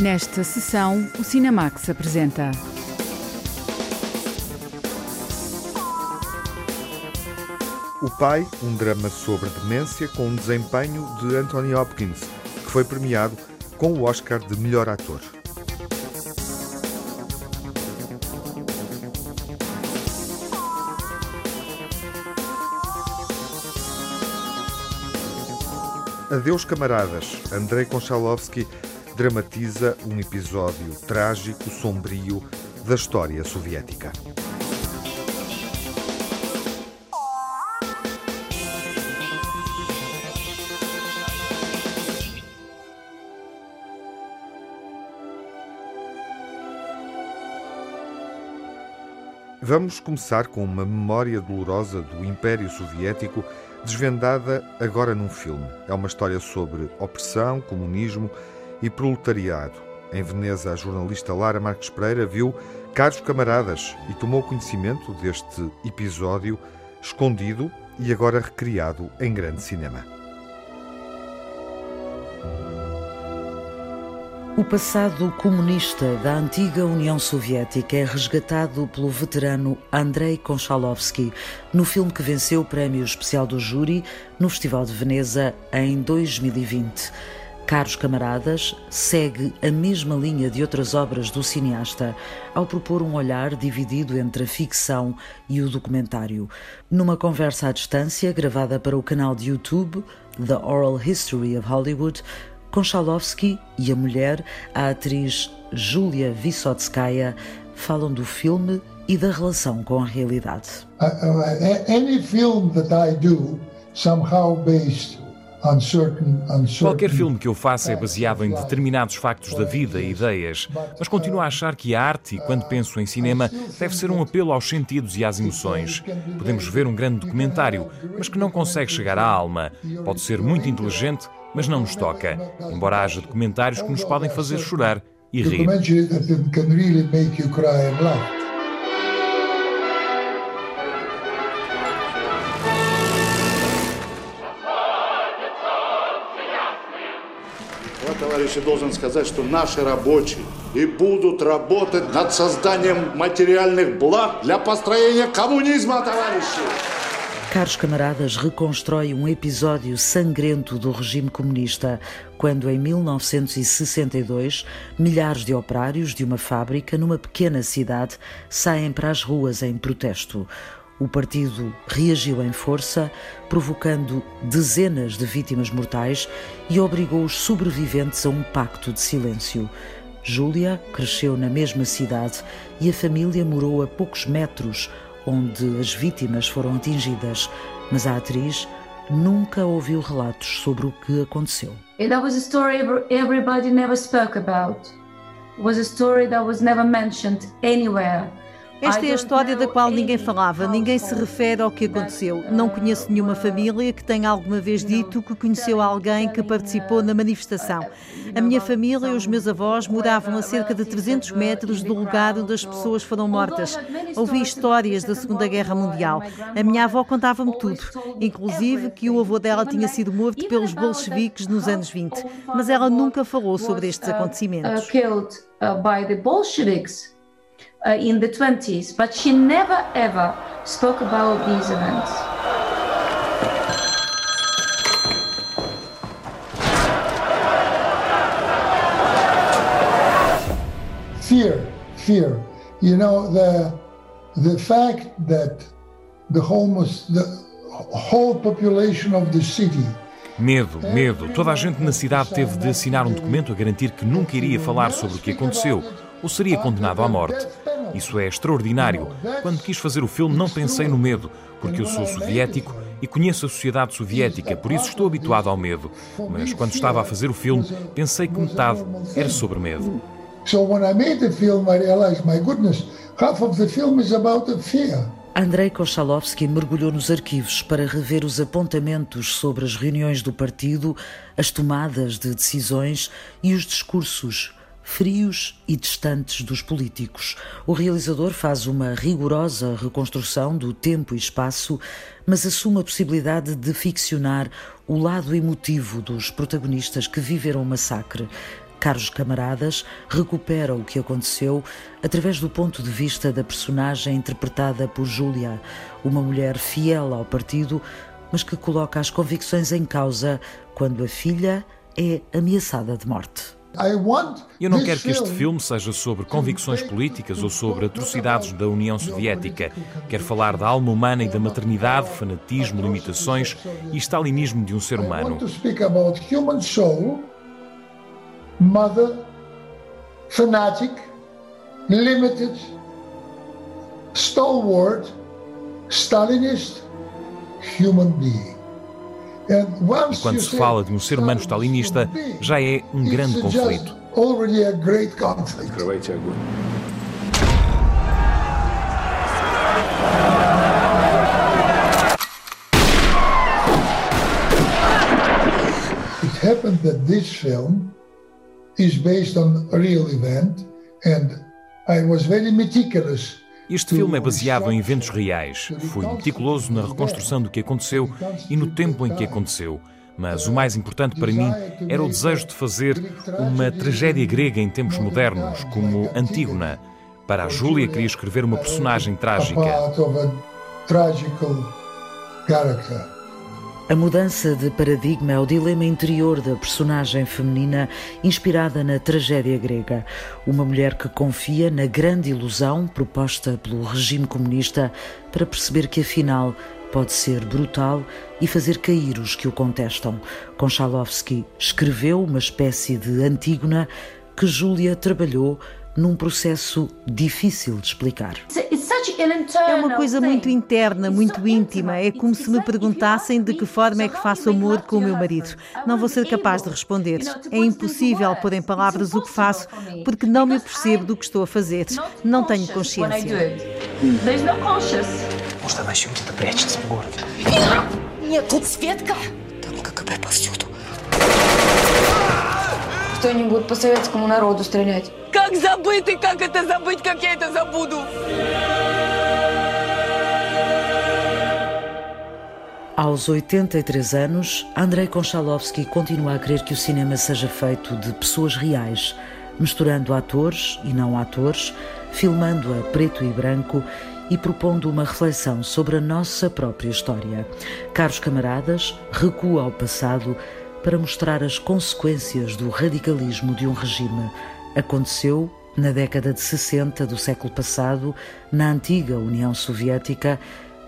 Nesta sessão, o Cinemax apresenta. O Pai, um drama sobre demência com um desempenho de Anthony Hopkins, que foi premiado com o Oscar de melhor ator. Adeus camaradas, Andrei Konchalovsky dramatiza um episódio trágico, sombrio da história soviética. Vamos começar com uma memória dolorosa do Império Soviético desvendada agora num filme. É uma história sobre opressão, comunismo e proletariado. Em Veneza, a jornalista Lara Marques Pereira viu Caros Camaradas e tomou conhecimento deste episódio escondido e agora recriado em grande cinema. O passado comunista da antiga União Soviética é resgatado pelo veterano Andrei Konchalovsky no filme que venceu o Prémio Especial do Júri no Festival de Veneza em 2020. Caros camaradas, segue a mesma linha de outras obras do cineasta ao propor um olhar dividido entre a ficção e o documentário. Numa conversa à distância gravada para o canal de YouTube The Oral History of Hollywood, Konchalovsky e a mulher, a atriz Julia Vysotskaya, falam do filme e da relação com a realidade. Uh, uh, any film that I do somehow based Qualquer filme que eu faça é baseado em determinados factos da vida e ideias, mas continuo a achar que a arte, quando penso em cinema, deve ser um apelo aos sentidos e às emoções. Podemos ver um grande documentário, mas que não consegue chegar à alma. Pode ser muito inteligente, mas não nos toca, embora haja documentários que nos podem fazer chorar e rir. товарищи, должен сказать, что наши рабочие и будут работать над созданием материальных благ для построения коммунизма, товарищи. Caros camaradas, reconstrói um episódio sangrento do regime comunista, quando em 1962 milhares de operários de uma fábrica numa pequena cidade saem para as ruas em protesto. O partido reagiu em força, provocando dezenas de vítimas mortais e obrigou os sobreviventes a um pacto de silêncio. Júlia cresceu na mesma cidade e a família morou a poucos metros onde as vítimas foram atingidas, mas a atriz nunca ouviu relatos sobre o que aconteceu. That was a story everybody never spoke about. It was a story that was never mentioned anywhere. Esta é a história da qual ninguém falava, ninguém se refere ao que aconteceu. Não conheço nenhuma família que tenha alguma vez dito que conheceu alguém que participou na manifestação. A minha família e os meus avós moravam a cerca de 300 metros do lugar onde as pessoas foram mortas. Ouvi histórias da Segunda Guerra Mundial. A minha avó contava-me tudo, inclusive que o avô dela tinha sido morto pelos bolcheviques nos anos 20, mas ela nunca falou sobre estes acontecimentos uh, in the 20s, but she never ever spoke about these events. Fear, fear. You know, the, the fact that the homeless, the whole population of the city Medo, medo. Toda a gente na cidade teve de assinar um documento a garantir que nunca iria falar sobre o que aconteceu ou seria condenado à morte. Isso é extraordinário. Quando quis fazer o filme, não pensei no medo, porque eu sou soviético e conheço a sociedade soviética, por isso estou habituado ao medo. Mas quando estava a fazer o filme, pensei que metade era sobre medo. So when I made the film, I realized, my goodness, half of the film is about the fear. Andrei Konchalovsky mergulhou nos arquivos para rever os apontamentos sobre as reuniões do partido, as tomadas de decisões e os discursos frios e distantes dos políticos. O realizador faz uma rigorosa reconstrução do tempo e espaço, mas assume a possibilidade de ficcionar o lado emotivo dos protagonistas que viveram o massacre. Caros Camaradas recupera o que aconteceu através do ponto de vista da personagem interpretada por Júlia, uma mulher fiel ao partido, mas que coloca as convicções em causa quando a filha é ameaçada de morte. Eu não quero que este filme seja sobre convicções políticas ou sobre atrocidades da União Soviética. Quero falar da alma humana e da maternidade, fanatismo, limitações e stalinismo de um ser humano. Mother, fanatic, limited, stalwart, Stalinist human being. E quando se fala de um ser humano stalinista, já é um grande conflito. It happened that this film is based on a real event and I was very meticulous este filme é baseado em eventos reais. Fui meticuloso na reconstrução do que aconteceu e no tempo em que aconteceu. Mas o mais importante para mim era o desejo de fazer uma tragédia grega em tempos modernos, como Antígona. Para a Júlia, queria escrever uma personagem trágica. A mudança de paradigma é o dilema interior da personagem feminina inspirada na tragédia grega. Uma mulher que confia na grande ilusão proposta pelo regime comunista para perceber que afinal pode ser brutal e fazer cair os que o contestam. Konchalovsky escreveu uma espécie de Antígona que Júlia trabalhou num processo difícil de explicar. É uma coisa muito interna, muito íntima. É como se me perguntassem de que forma é que faço amor com o meu marido. Não vou ser capaz de responder. É impossível pôr em palavras o que faço, porque não me percebo do que estou a fazer. Não tenho consciência. Может, она еще где-то прячется в городе? Нет, тут Светка! Там КГБ повсюду. Кто-нибудь по советскому народу стрелять. Как забыть и как это забыть, как я это забуду? Aos 83 anos, Andrei Konchalovsky continua a querer que o cinema seja feito de pessoas reais, misturando atores e não atores, filmando a preto e branco e propondo uma reflexão sobre a nossa própria história. Caros camaradas, recua ao passado para mostrar as consequências do radicalismo de um regime. Aconteceu na década de 60 do século passado, na antiga União Soviética,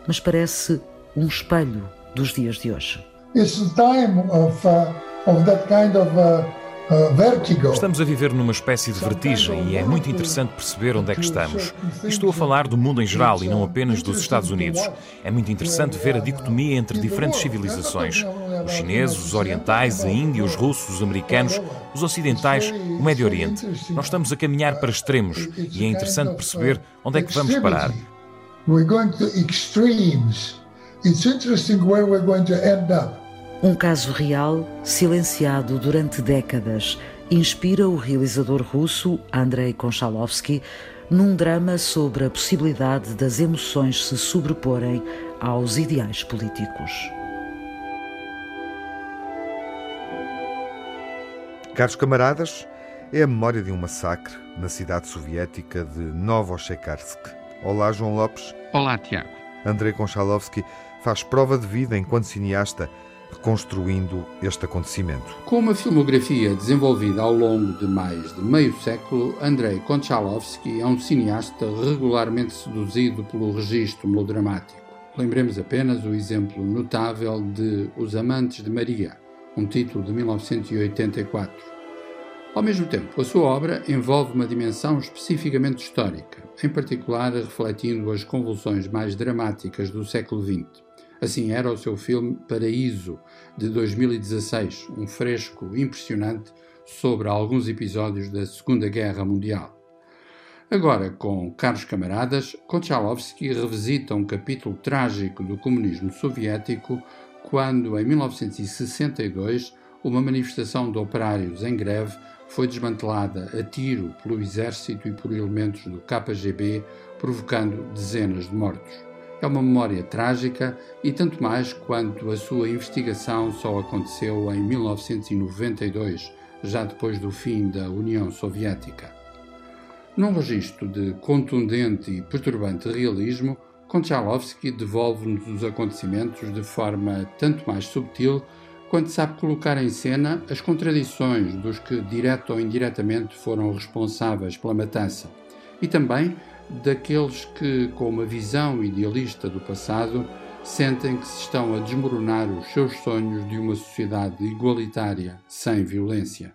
mas parece um espelho dos dias de hoje. It's the time of, uh, of that kind of uh, Estamos a viver numa espécie de vertigem e é muito interessante perceber onde é que estamos. Estou a falar do mundo em geral e não apenas dos Estados Unidos. É muito interessante ver a dicotomia entre diferentes civilizações: os chineses, os orientais, a Índia, os russos, os americanos, os ocidentais, o Médio Oriente. Nós estamos a caminhar para extremos e é interessante perceber onde é que vamos parar. We're going to extremes. It's interesting where we're going to end up. Um caso real, silenciado durante décadas, inspira o realizador russo Andrei Konchalovsky num drama sobre a possibilidade das emoções se sobreporem aos ideais políticos. Caros camaradas, é a memória de um massacre na cidade soviética de Novoshekarsk. Olá, João Lopes. Olá, Tiago. Andrei Konchalovsky faz prova de vida enquanto cineasta, reconstruindo este acontecimento. Com uma filmografia desenvolvida ao longo de mais de meio século, Andrei Konchalovsky é um cineasta regularmente seduzido pelo registro melodramático. Lembremos apenas o exemplo notável de Os Amantes de Maria, um título de 1984. Ao mesmo tempo, a sua obra envolve uma dimensão especificamente histórica, em particular refletindo as convulsões mais dramáticas do século XX. Assim era o seu filme Paraíso, de 2016, um fresco impressionante sobre alguns episódios da Segunda Guerra Mundial. Agora, com Caros Camaradas, Konchalovsky revisita um capítulo trágico do comunismo soviético quando, em 1962, uma manifestação de operários em greve foi desmantelada a tiro pelo exército e por elementos do KGB, provocando dezenas de mortos. É uma memória trágica e tanto mais quanto a sua investigação só aconteceu em 1992, já depois do fim da União Soviética. Num registro de contundente e perturbante realismo, Konchalovsky devolve-nos os acontecimentos de forma tanto mais subtil quanto sabe colocar em cena as contradições dos que, direto ou indiretamente, foram responsáveis pela matança, e também daqueles que, com uma visão idealista do passado, sentem que se estão a desmoronar os seus sonhos de uma sociedade igualitária, sem violência.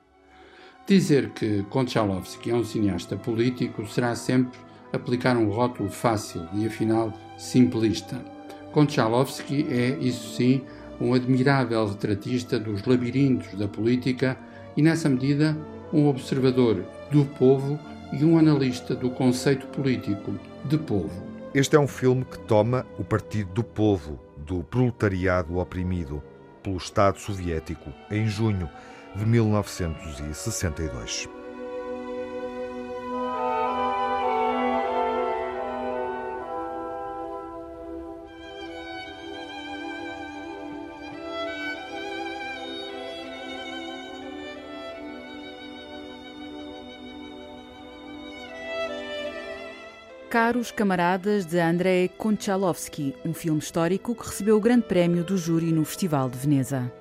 Dizer que Konchalovsky é um cineasta político será sempre aplicar um rótulo fácil e, afinal, simplista. Konchalovsky é, isso sim, um admirável retratista dos labirintos da política e, nessa medida, um observador do povo e um analista do conceito político de povo. Este é um filme que toma o partido do povo, do proletariado oprimido pelo Estado soviético, em junho de 1962. Caros Camaradas de Andrei Konchalovsky, um filme histórico que recebeu o grande prémio do júri no Festival de Veneza.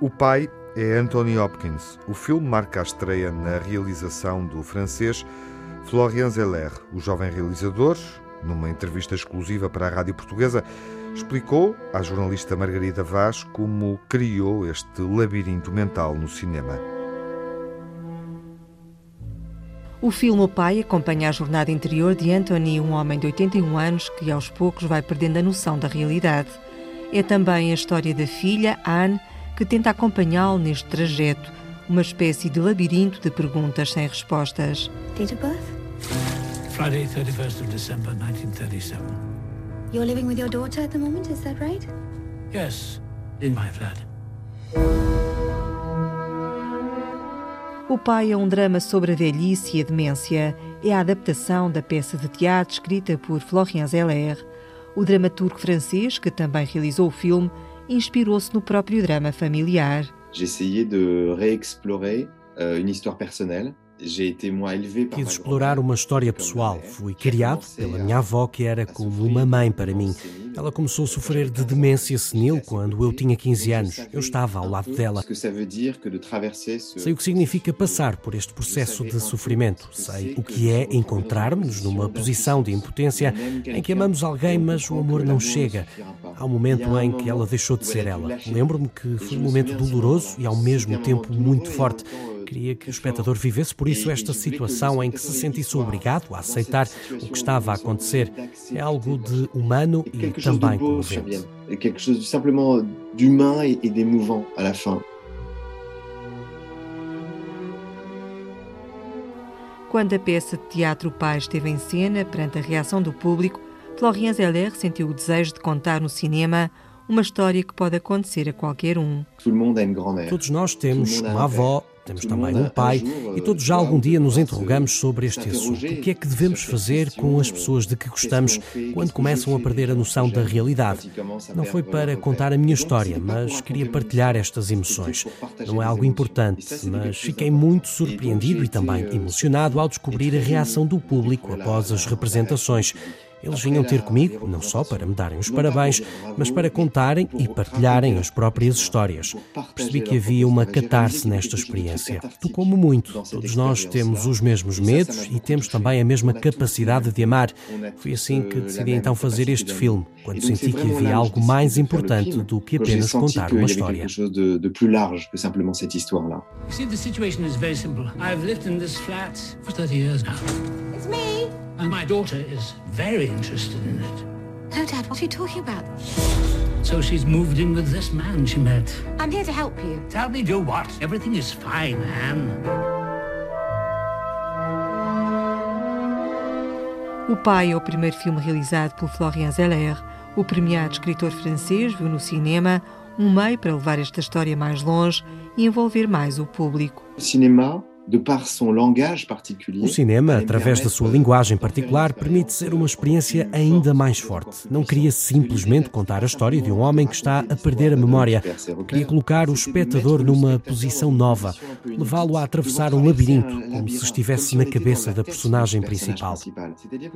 O pai é Anthony Hopkins. O filme marca a estreia na realização do francês Florian Zeller, o jovem realizador, numa entrevista exclusiva para a Rádio Portuguesa, explicou à jornalista Margarida Vaz como criou este labirinto mental no cinema. O filme O Pai acompanha a jornada interior de Anthony, um homem de 81 anos que aos poucos vai perdendo a noção da realidade. É também a história da filha, Anne, que tenta acompanhá-lo neste trajeto, uma espécie de labirinto de perguntas sem respostas. Date of birth? Friday, 31st of December, 1937. You're living with your daughter at the moment, is that right? Yes, in my flat. O Pai é um drama sobre a velhice e a demência. É a adaptação da peça de teatro escrita por Florian Zeller. O dramaturgo francês, que também realizou o filme, inspirou-se no próprio drama familiar. J'essayais de réexplorer euh, une histoire personnelle Quis explorar uma história pessoal. Fui criado pela minha avó, que era como uma mãe para mim. Ela começou a sofrer de demência senil quando eu tinha 15 anos. Eu estava ao lado dela. Sei o que significa passar por este processo de sofrimento. Sei o que é encontrarmos numa posição de impotência em que amamos alguém, mas o amor não chega. Há um momento em que ela deixou de ser ela. Lembro-me que foi um momento doloroso e ao mesmo tempo muito forte. Queria que o espectador vivesse por isso esta situação em que se sentisse obrigado a aceitar o que estava a acontecer. É algo de humano e também comovente. É quelque chose simplement d'humain et d'émouvant à la fin. Quando a peça de teatro Pai esteve em cena perante a reação do público, Florian Zeller sentiu o desejo de contar no cinema uma história que pode acontecer a qualquer um. Todos nós temos uma avó, temos também um pai e todos já algum dia nos interrogamos sobre este assunto. O que é que devemos fazer com as pessoas de que gostamos quando começam a perder a noção da realidade? Não foi para contar a minha história, mas queria partilhar estas emoções. Não é algo importante, mas fiquei muito surpreendido e também emocionado ao descobrir a reação do público após as representações. Eles vinham ter comigo, não só para me darem os parabéns, mas para contarem e partilharem as próprias histórias. Percebi que havia uma catarse nesta experiência. Tocou-me muito. Todos nós temos os mesmos medos e temos também a mesma capacidade de amar. Foi assim que decidi então fazer este filme, quando senti que havia algo mais importante do que apenas contar uma história. It's me. And my daughter is very interested in it. No, Dad, what are you talking about? So she's moved in with this man she met. I'm here to help you. Tell me, do what? Everything is fine, Anne. O Pai é o primeiro filme realizado por Florian Zeller. O premiado escritor francês viu no cinema um meio para levar esta história mais longe e envolver mais o público. O cinema O cinema, através da sua linguagem particular, permite ser uma experiência ainda mais forte. Não queria simplesmente contar a história de um homem que está a perder a memória. Queria colocar o espectador numa posição nova, levá-lo a atravessar um labirinto, como se estivesse na cabeça da personagem principal.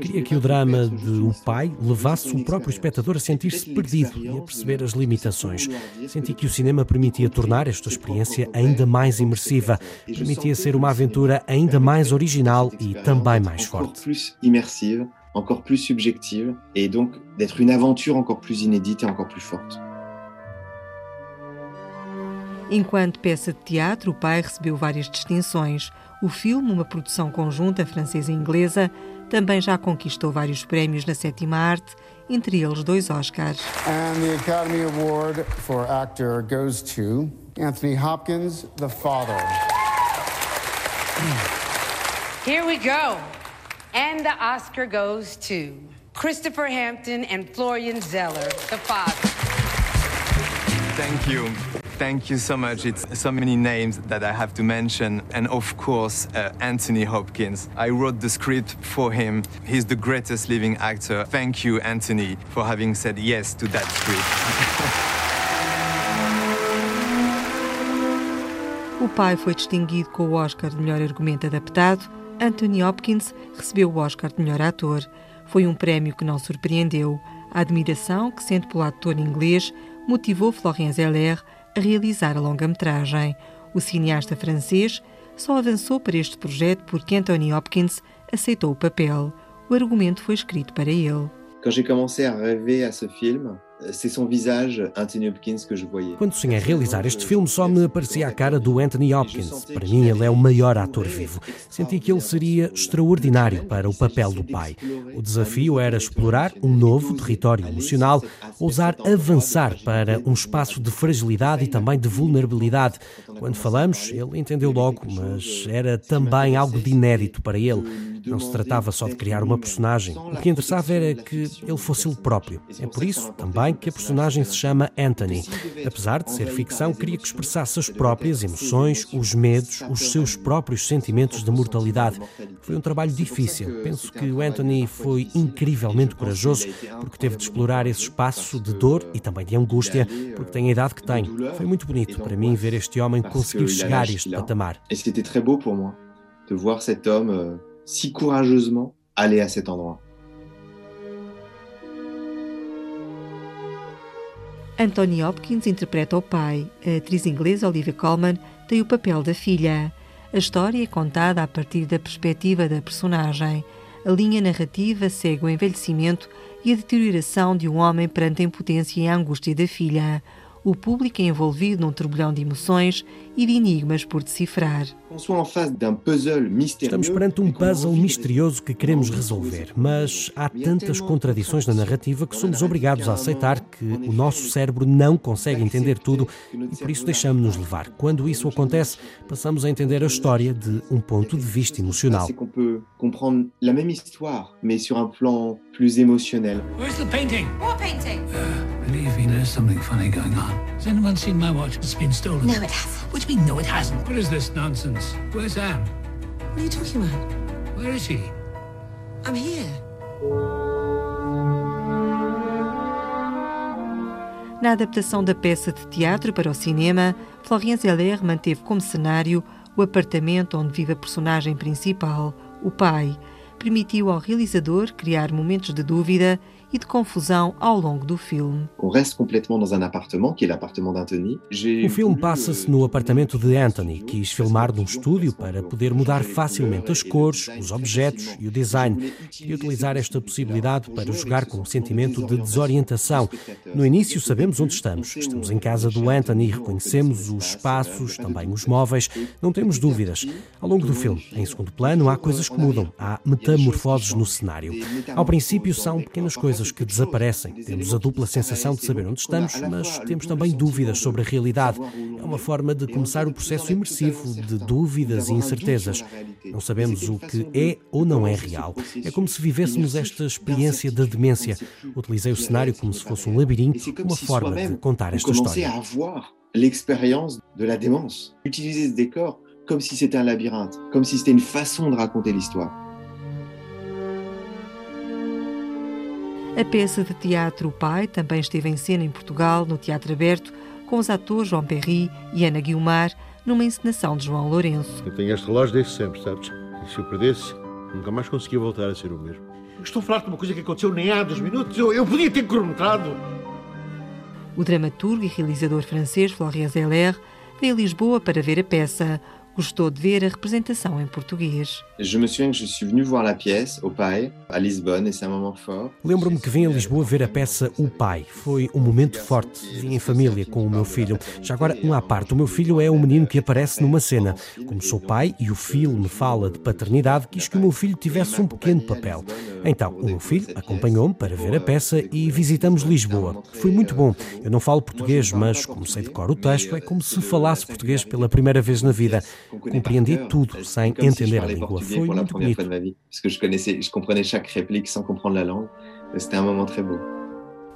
Queria que o drama de O Pai levasse o próprio espectador a sentir-se perdido e a perceber as limitações. Senti que o cinema permitia tornar esta experiência ainda mais imersiva, permitia ser uma aventura ainda mais original e também mais forte. encore plus subjective et donc d'être une aventure encore plus inédite et encore plus forte. Enquanto peça de teatro, o pai recebeu várias distinções. O filme, uma produção conjunta francesa e inglesa, também já conquistou vários prémios na sétima arte, entre eles dois Oscars. And the Academy Award for Actor goes to Anthony Hopkins, the father. Here we go. And the Oscar goes to Christopher Hampton and Florian Zeller, the father. Thank you. Thank you so much. It's so many names that I have to mention. And of course, uh, Anthony Hopkins. I wrote the script for him. He's the greatest living actor. Thank you, Anthony, for having said yes to that script. o pai foi distinguido com o Oscar de melhor argumento adaptado. Anthony Hopkins recebeu o Oscar de melhor ator. Foi um prémio que não surpreendeu. A admiração que sente pelo ator inglês motivou Florian Zeller a realizar a longa-metragem. O cineasta francês só avançou para este projeto porque Anthony Hopkins aceitou o papel. O argumento foi escrito para ele. Quando j'ai commencé a rêver à ce film, c'est son visage, Anthony Hopkins, que je voyais. Quando sonhei realizar este filme, só me aparecia a cara do Anthony Hopkins. Para mim, ele é o maior ator vivo. Senti que ele seria extraordinário para o papel do pai. O desafio era explorar um novo território emocional, ousar avançar para um espaço de fragilidade e também de vulnerabilidade. Quando falamos, ele entendeu logo, mas era também algo de inédito para ele. Não se tratava só de criar uma personagem. O que interessava era que ele fosse ele próprio. É por isso também que a personagem se chama Anthony. Apesar de ser ficção, queria que expressasse as próprias emoções, os medos, os seus próprios sentimentos de mortalidade. Foi um trabalho difícil. Penso que o Anthony foi incrivelmente corajoso porque teve de explorar esse espaço de dor e também de angústia, porque tem a idade que tem. Foi muito bonito para mim ver este homem conseguir chegar a este patamar. E c'était très beau pour moi de voir cet homme euh, si courageusement aller à cet endroit. Anthony Hopkins interpreta o pai. A atriz inglesa Olivia Colman tem o papel da filha. A história é contada a partir da perspectiva da personagem. A linha narrativa segue o envelhecimento e a deterioração de um homem perante a impotência e a angústia da filha o público é envolvido num turbilhão de emoções e de enigmas por decifrar. Estamos perante um puzzle misterioso que queremos resolver, mas há tantas contradições na narrativa que somos obrigados a aceitar que o nosso cérebro não consegue entender tudo e por isso deixamos-nos levar. Quando isso acontece, passamos a entender a história de um ponto de vista emocional. sur un plan plus émotionnel. Where's the painting? What painting? Uh, believe me, there's something funny going on. Has anyone seen my watch? It's been stolen. No, it hasn't. You mean, no, it hasn't? What is this nonsense? Where's Anne? What are you talking about? Where is she? I'm here. Na adaptação da peça de teatro para o cinema, Florian Zeller manteve como cenário o apartamento onde vive a personagem principal, o pai. Permitiu ao realizador criar momentos de dúvida e de confusão ao longo do filme. O filme passa-se no apartamento de Anthony. Quis filmar num estúdio para poder mudar facilmente as cores, os objetos e o design. E utilizar esta possibilidade para jogar com o sentimento de desorientação. No início sabemos onde estamos. Estamos em casa do Anthony, reconhecemos os espaços, também os móveis, não temos dúvidas. Ao longo do filme, em segundo plano, há coisas que mudam, há metamorfoses no cenário. Ao princípio são pequenas coisas coisas que desaparecem. Temos a dupla sensação de saber onde estamos, mas temos também dúvidas sobre a realidade. É uma forma de começar o processo imersivo de dúvidas e incertezas. Não sabemos o que é ou não é real. É como se vivêssemos esta experiência da demência. Utilizei o cenário como se fosse um labirinto, uma forma de contar esta história. l'expérience de la démence. Utiliser ce décor comme si c'était un labyrinthe, comme si c'était une façon de raconter l'histoire. A peça de teatro O Pai também esteve em cena em Portugal, no Teatro Aberto, com os atores João Perry e Ana Guilmar, numa encenação de João Lourenço. Eu tenho este relógio desde sempre, sabes? E se eu perdesse, nunca mais conseguia voltar a ser o mesmo. Estou a falar de uma coisa que aconteceu nem há dois minutos. Eu, eu podia ter cronometrado. O dramaturgo e realizador francês Florian Zeller veio a Lisboa para ver a peça. Gostou de ver a representação em português. Lembro-me que vim a Lisboa ver a peça O Pai. Foi um momento forte. Vim em família com o meu filho. Já agora, um à parte, o meu filho é o menino que aparece numa cena. Como sou pai e o filme fala de paternidade, quis que o meu filho tivesse um pequeno papel. Então, o meu filho acompanhou-me para ver a peça e visitamos Lisboa. Foi muito bom. Eu não falo português, mas como sei de cor o texto, é como se falasse português pela primeira vez na vida. Compreendi tudo sem entender a língua. Foi muito bonito. Porque eu conhecia, je comprenais chaque réplique sans comprendre la langue. C'était un moment très beau.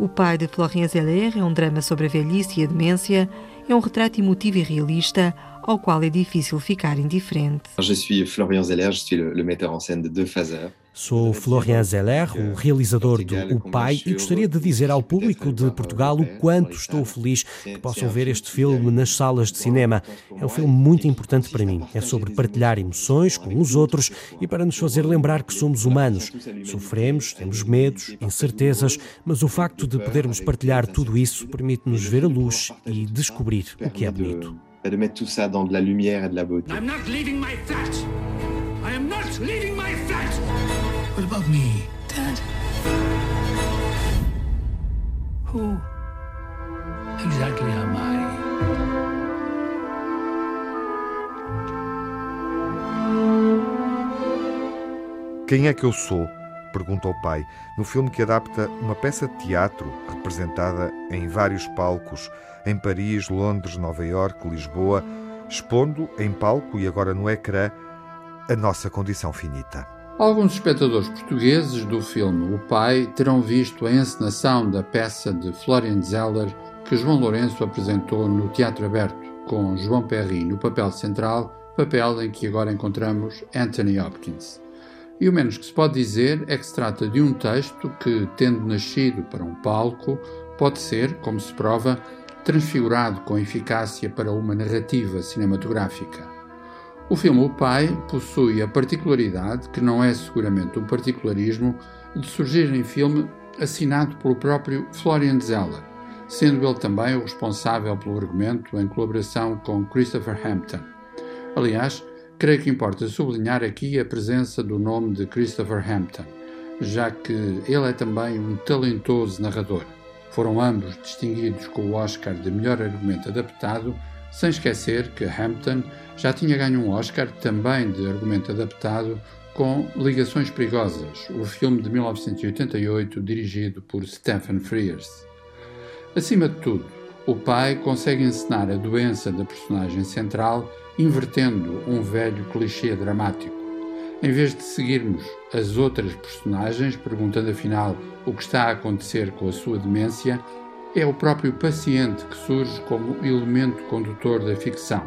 O Pai de Florian Zeller é um drama sobre a velhice e a demência. É um retrato emotivo e realista ao qual é difícil ficar indiferente. Je suis Florian Zeller, je suis le, le metteur en scène de Deux Phaseurs. Sou Florian Zeller, o realizador do O Pai, e gostaria de dizer ao público de Portugal o quanto estou feliz que possam ver este filme nas salas de cinema. É um filme muito importante para mim. É sobre partilhar emoções com os outros e para nos fazer lembrar que somos humanos. Sofremos, temos medos, incertezas, mas o facto de podermos partilhar tudo isso permite-nos ver a luz e descobrir o que é bonito. De mettre tout ça dans de la lumière et de la beauté. I'm not leaving my flat. I am not leaving my flat. What about me, Dad? Who exactly am I? Quem é que eu sou? Pergunta o pai, no filme que adapta uma peça de teatro representada em vários palcos, em Paris, Londres, Nova Iorque, Lisboa, expondo em palco e agora no ecrã a nossa condição finita. Alguns espectadores portugueses do filme O Pai terão visto a encenação da peça de Florian Zeller que João Lourenço apresentou no Teatro Aberto, com João Perry no papel central, papel em que agora encontramos Anthony Hopkins. E o menos que se pode dizer é que se trata de um texto que, tendo nascido para um palco, pode ser, como se prova, transfigurado com eficácia para uma narrativa cinematográfica. O filme O Pai possui a particularidade, que não é seguramente um particularismo, de surgir em filme assinado pelo próprio Florian Zeller, sendo ele também o responsável pelo argumento em colaboração com Christopher Hampton. Aliás, creio que importa sublinhar aqui a presença do nome de Christopher Hampton, já que ele é também um talentoso narrador. Foram ambos distinguidos com o Oscar de melhor argumento adaptado, sem esquecer que Hampton já tinha ganho um Oscar também de argumento adaptado com Ligações Perigosas, o filme de 1988 dirigido por Stephen Frears. Acima de tudo, o pai consegue encenar a doença da personagem central invertendo um velho clichê dramático. Em vez de seguirmos as outras personagens, perguntando afinal o que está a acontecer com a sua demência, é o próprio paciente que surge como elemento condutor da ficção.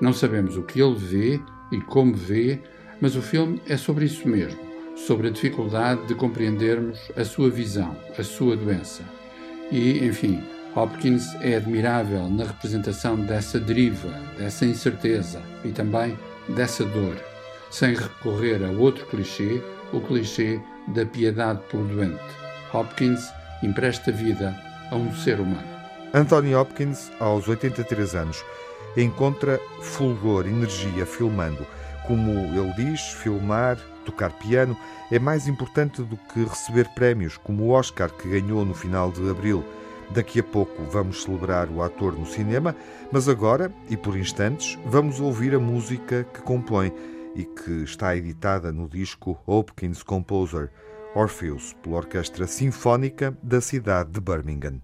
Não sabemos o que ele vê e como vê, mas o filme é sobre isso mesmo, sobre a dificuldade de compreendermos a sua visão, a sua doença. E, enfim, Hopkins é admirável na representação dessa deriva, dessa incerteza e também dessa dor, sem recorrer a outro clichê, o clichê da piedade pelo doente. Hopkins empresta vida a um ser humano. Anthony Hopkins, aos 83 anos, encontra fulgor, energia filmando. Como ele diz, filmar, tocar piano é mais importante do que receber prémios, como o Oscar que ganhou no final de abril. Daqui a pouco vamos celebrar o ator no cinema, mas agora, e por instantes, vamos ouvir a música que compõe e que está editada no disco Hopkins Composer, Orpheus, pela Orquestra Sinfónica da cidade de Birmingham.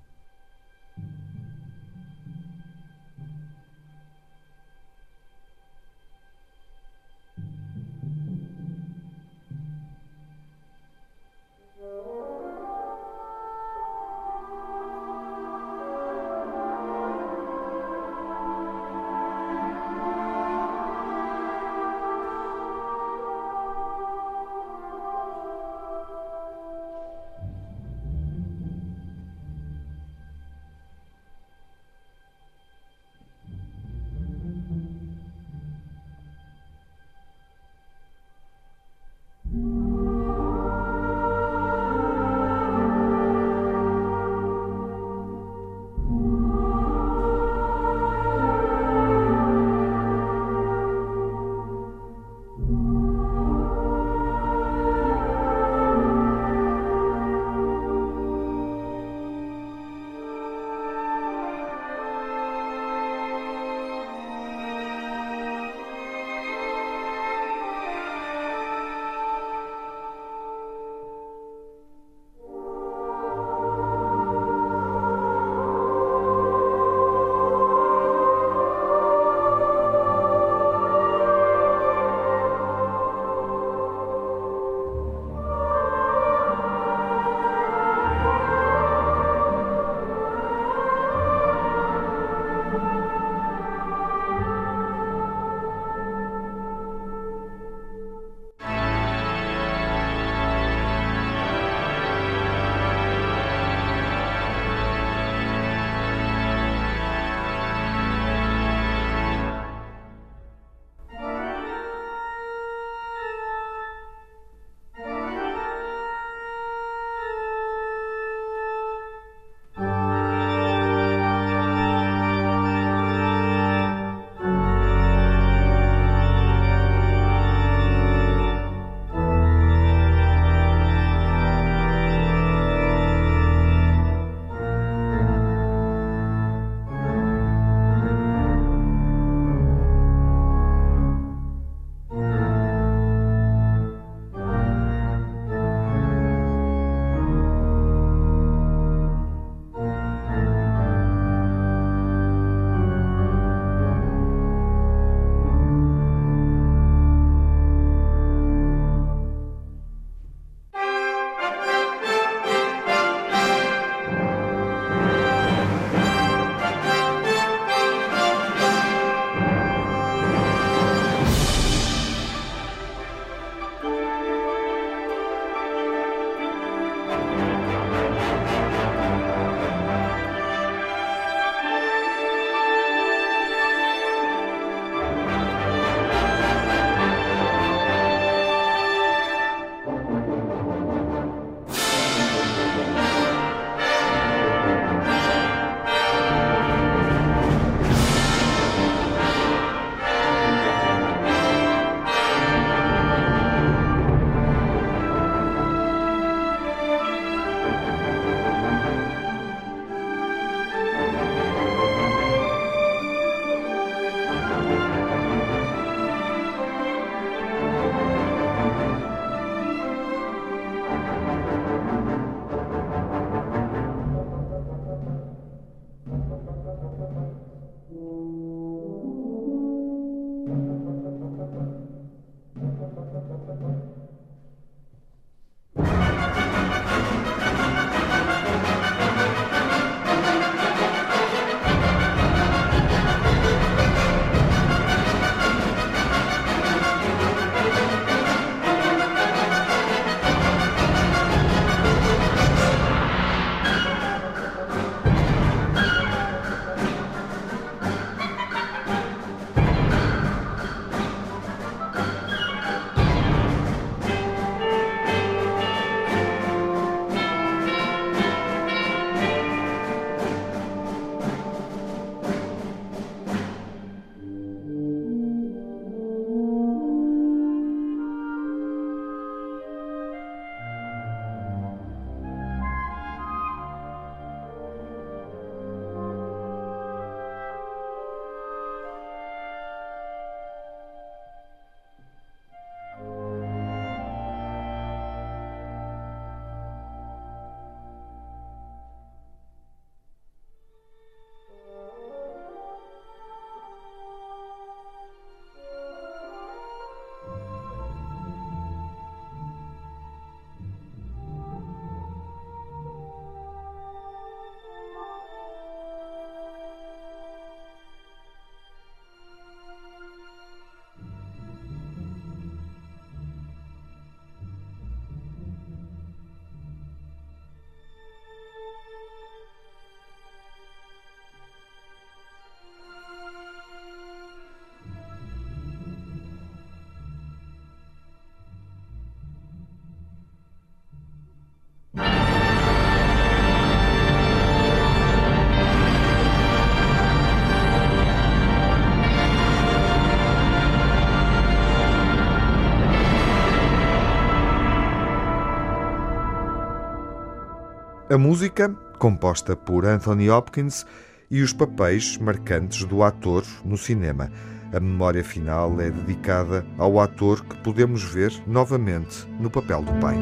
A música, composta por Anthony Hopkins, e os papéis marcantes do ator no cinema. A memória final é dedicada ao ator que podemos ver novamente no papel do pai.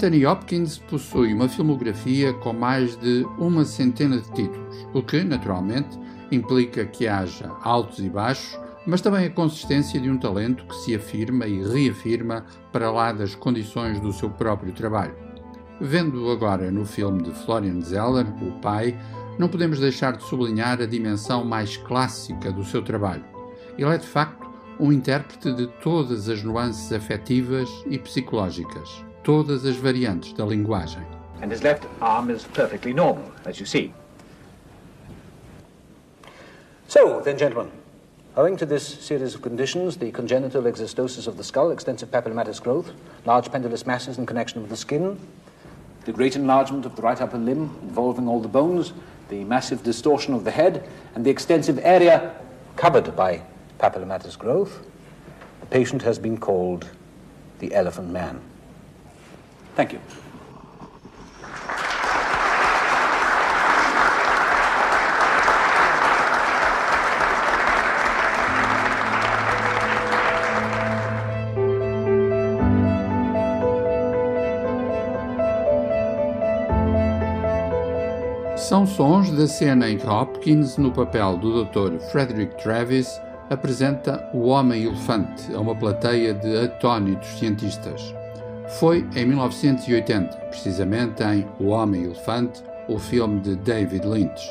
Anthony Hopkins possui uma filmografia com mais de uma centena de títulos, o que, naturalmente, implica que haja altos e baixos, mas também a consistência de um talento que se afirma e reafirma para lá das condições do seu próprio trabalho. Vendo agora no filme de Florian Zeller, O Pai, não podemos deixar de sublinhar a dimensão mais clássica do seu trabalho. Ele é, de facto, um intérprete de todas as nuances afetivas e psicológicas todas as variantes da linguagem. And his left arm is perfectly normal, as you see. So, then, gentlemen, owing to this series of conditions, the congenital exostosis of the skull, extensive papillomatous growth, large pendulous masses in connection with the skin, the great enlargement of the right upper limb involving all the bones, the massive distortion of the head, and the extensive area covered by papillomatous growth, the patient has been called the elephant man. Thank you. São sons da cena em que Hopkins, no papel do Dr. Frederick Travis, apresenta o Homem-Elefante a uma plateia de atónitos cientistas. Foi em 1980, precisamente em O Homem-Elefante, o filme de David Lynch.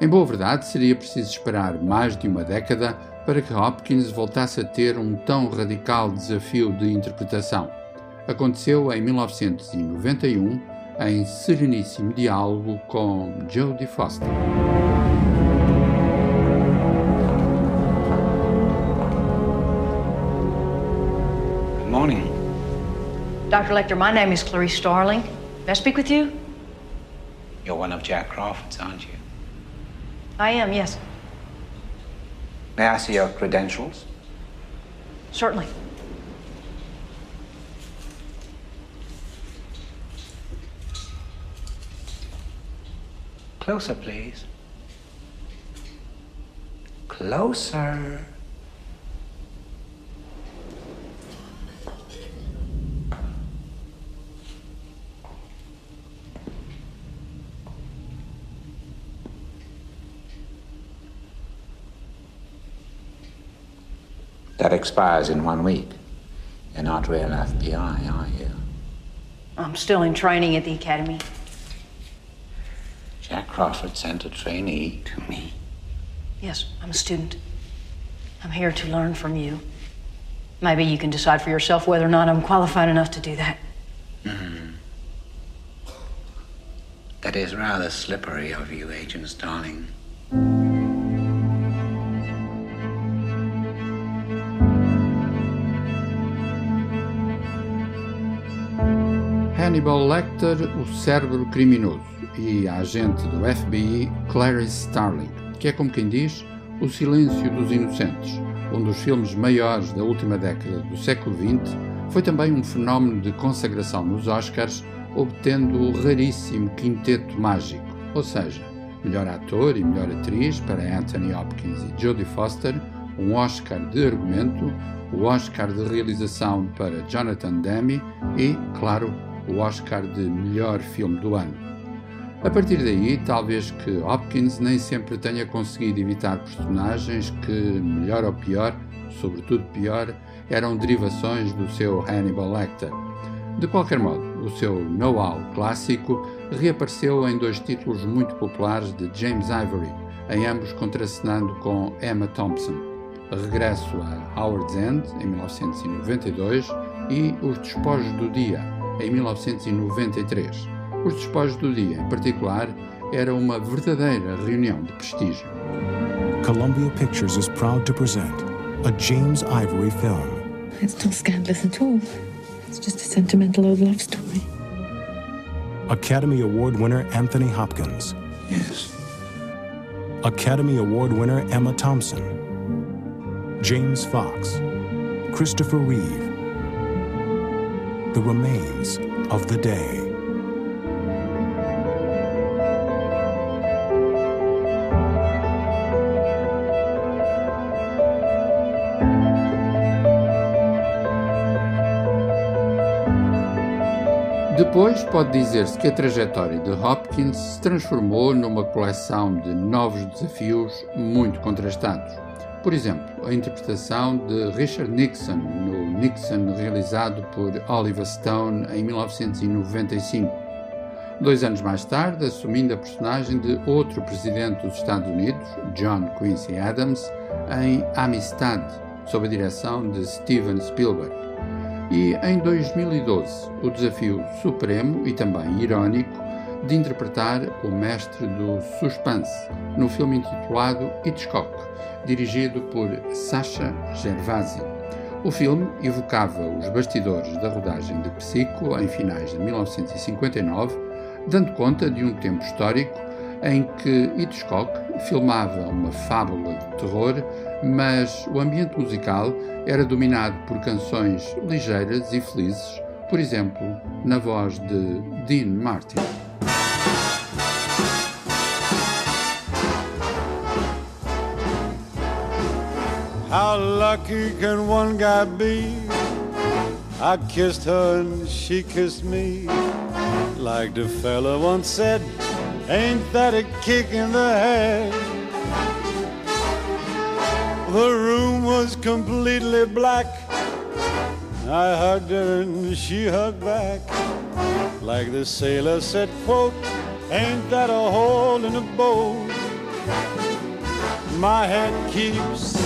Em boa verdade, seria preciso esperar mais de uma década para que Hopkins voltasse a ter um tão radical desafio de interpretação. Aconteceu em 1991, em sereníssimo diálogo com Jodie Foster. Dr. Lecter, my name is Clarice Starling. May I speak with you? You're one of Jack Crawford's, aren't you? I am, yes. May I see your credentials? Certainly. Closer, please. Closer. That expires in one week. You're not real FBI, are you? I'm still in training at the academy. Jack Crawford sent a trainee to me. Yes, I'm a student. I'm here to learn from you. Maybe you can decide for yourself whether or not I'm qualified enough to do that. Mm. That is rather slippery of you, Agent Starling. Hannibal Lecter, o cérebro criminoso, e a agente do FBI Clarice Starling, que é como quem diz, O Silêncio dos Inocentes, um dos filmes maiores da última década do século XX, foi também um fenómeno de consagração nos Oscars, obtendo o raríssimo quinteto mágico, ou seja, melhor ator e melhor atriz para Anthony Hopkins e Jodie Foster, um Oscar de argumento, o Oscar de realização para Jonathan Demme e, claro, o Oscar de melhor filme do ano. A partir daí, talvez que Hopkins nem sempre tenha conseguido evitar personagens que, melhor ou pior, sobretudo pior, eram derivações do seu Hannibal Lecter. De qualquer modo, o seu know-how clássico reapareceu em dois títulos muito populares de James Ivory, em ambos contracenando com Emma Thompson. Regresso a Howard's End, em 1992, e Os Despojos do Dia, em 1993. Os Despojos do Dia, em particular, era uma verdadeira reunião de prestígio. Columbia Pictures is proud to present a James Ivory film. It's not scandalous at all. It's just a sentimental old love story. Academy Award winner Anthony Hopkins. Yes. Academy Award winner Emma Thompson. James Fox. Christopher Reeve. The remains of the day. Depois, pode dizer-se que a trajetória de Hopkins se transformou numa coleção de novos desafios muito contrastados. Por exemplo, a interpretação de Richard Nixon no Nixon realizado por Oliver Stone em 1995. Dois anos mais tarde, assumindo a personagem de outro presidente dos Estados Unidos, John Quincy Adams, em Amistad, sob a direção de Steven Spielberg. E em 2012, o desafio supremo e também irónico de interpretar o mestre do suspense no filme intitulado Hitchcock, dirigido por Sacha Gervasi. O filme evocava os bastidores da rodagem de Psico em finais de 1959, dando conta de um tempo histórico em que Hitchcock filmava uma fábula de terror, mas o ambiente musical era dominado por canções ligeiras e felizes, por exemplo, na voz de Dean Martin. How lucky can one guy be? I kissed her and she kissed me. Like the fella once said, ain't that a kick in the head? The room was completely black. I hugged her and she hugged back. Like the sailor said, quote, ain't that a hole in the boat? My head keeps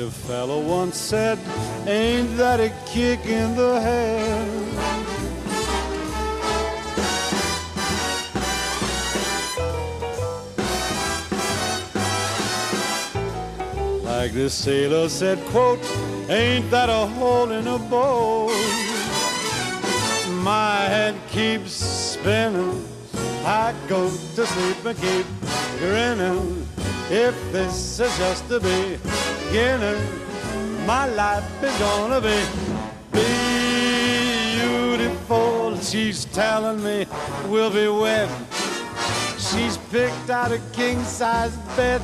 The fellow once said, ain't that a kick in the head? Like the sailor said, quote, ain't that a hole in a boat? My head keeps spinning. I go to sleep and keep grinning. If this is just the my life is gonna be beautiful. She's telling me we'll be wed. She's picked out a king size bed.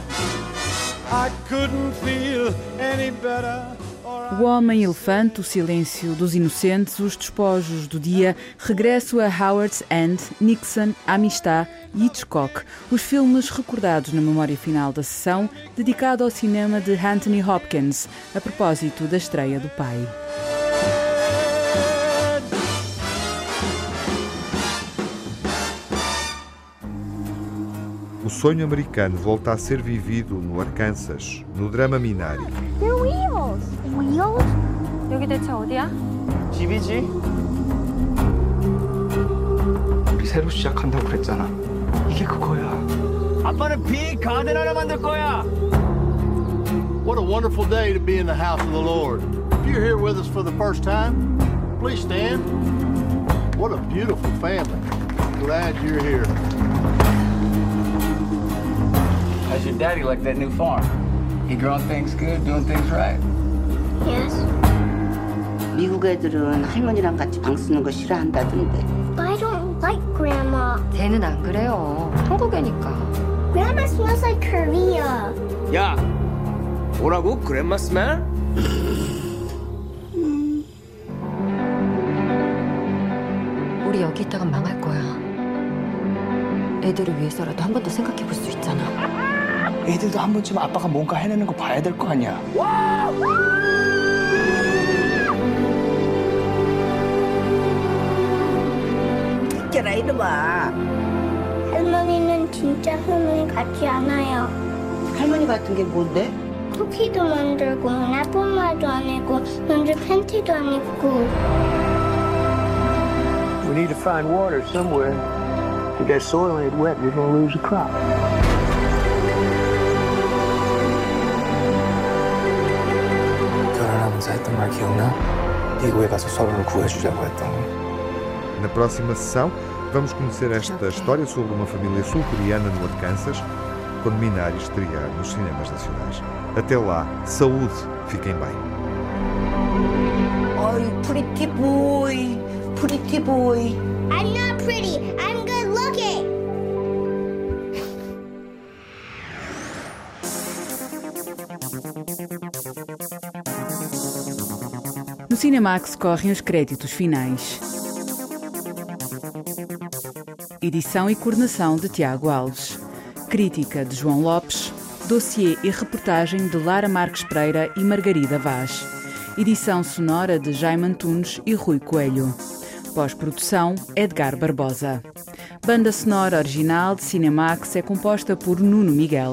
I couldn't feel any better. O Homem-Elefante, O Silêncio dos Inocentes, Os Despojos do Dia, Regresso a Howard's End, Nixon, Amistad e Hitchcock, os filmes recordados na memória final da sessão, dedicada ao cinema de Anthony Hopkins, a propósito da estreia do pai. O sonho americano volta a ser vivido no Arkansas, no drama Minari. They're wheels. Wheels? 여기 대체 어디야? 집이지. 우리 새로 시작한다고 그랬잖아. 이게 그거야. 아빠는 빅 가든 하나 만들 거야. What a wonderful day to be in the house of the Lord. If you're here with us for the first time, please stand. What a beautiful family. Glad you're here. How's your daddy like that new farm? He growing things good, doing things right? Yes. 미국 애들은 할머니랑 같이 방 쓰는 거 싫어한다던데. I don't like Grandma. 걔는 안 그래요. 한국 애니까. Grandma smells like Korea. 야, 뭐라고? 그랜마 스멜? 우리 여기 있다가 망할 거야. 애들을 위해서라도 한 번 더 생각해 볼 수 있잖아. 애들도 한 번쯤 아빠가 뭔가 해내는 거 봐야 될 거 아니야. 깨라 이놈아. 할머니는 진짜 손을 같지 않아요. 할머니 같은 게 뭔데? 쿠키도 만들고 나쁜 안 입고 먼저 팬티도 안 입고 We need to find water somewhere. If that soil ain't wet, you're gonna lose a crop. 혼하면서 했던 말 기억나? 미국에 가서 서로를 구해주자고 했던 거. Na próxima sessão, vamos conhecer esta história sobre uma família sul-coreana no Arkansas, quando Minari estrear nos cinemas nacionais. Até lá, saúde, fiquem bem. 어이, 프리티 보이, 프리티 보이. I'm not pretty. No Cinemax correm os créditos finais. Edição e coordenação de Tiago Alves. Crítica de João Lopes. Dossiê e reportagem de Lara Marques Pereira e Margarida Vaz. Edição sonora de Jaime Antunes e Rui Coelho. Pós-produção Edgar Barbosa. Banda sonora original de Cinemax é composta por Nuno Miguel.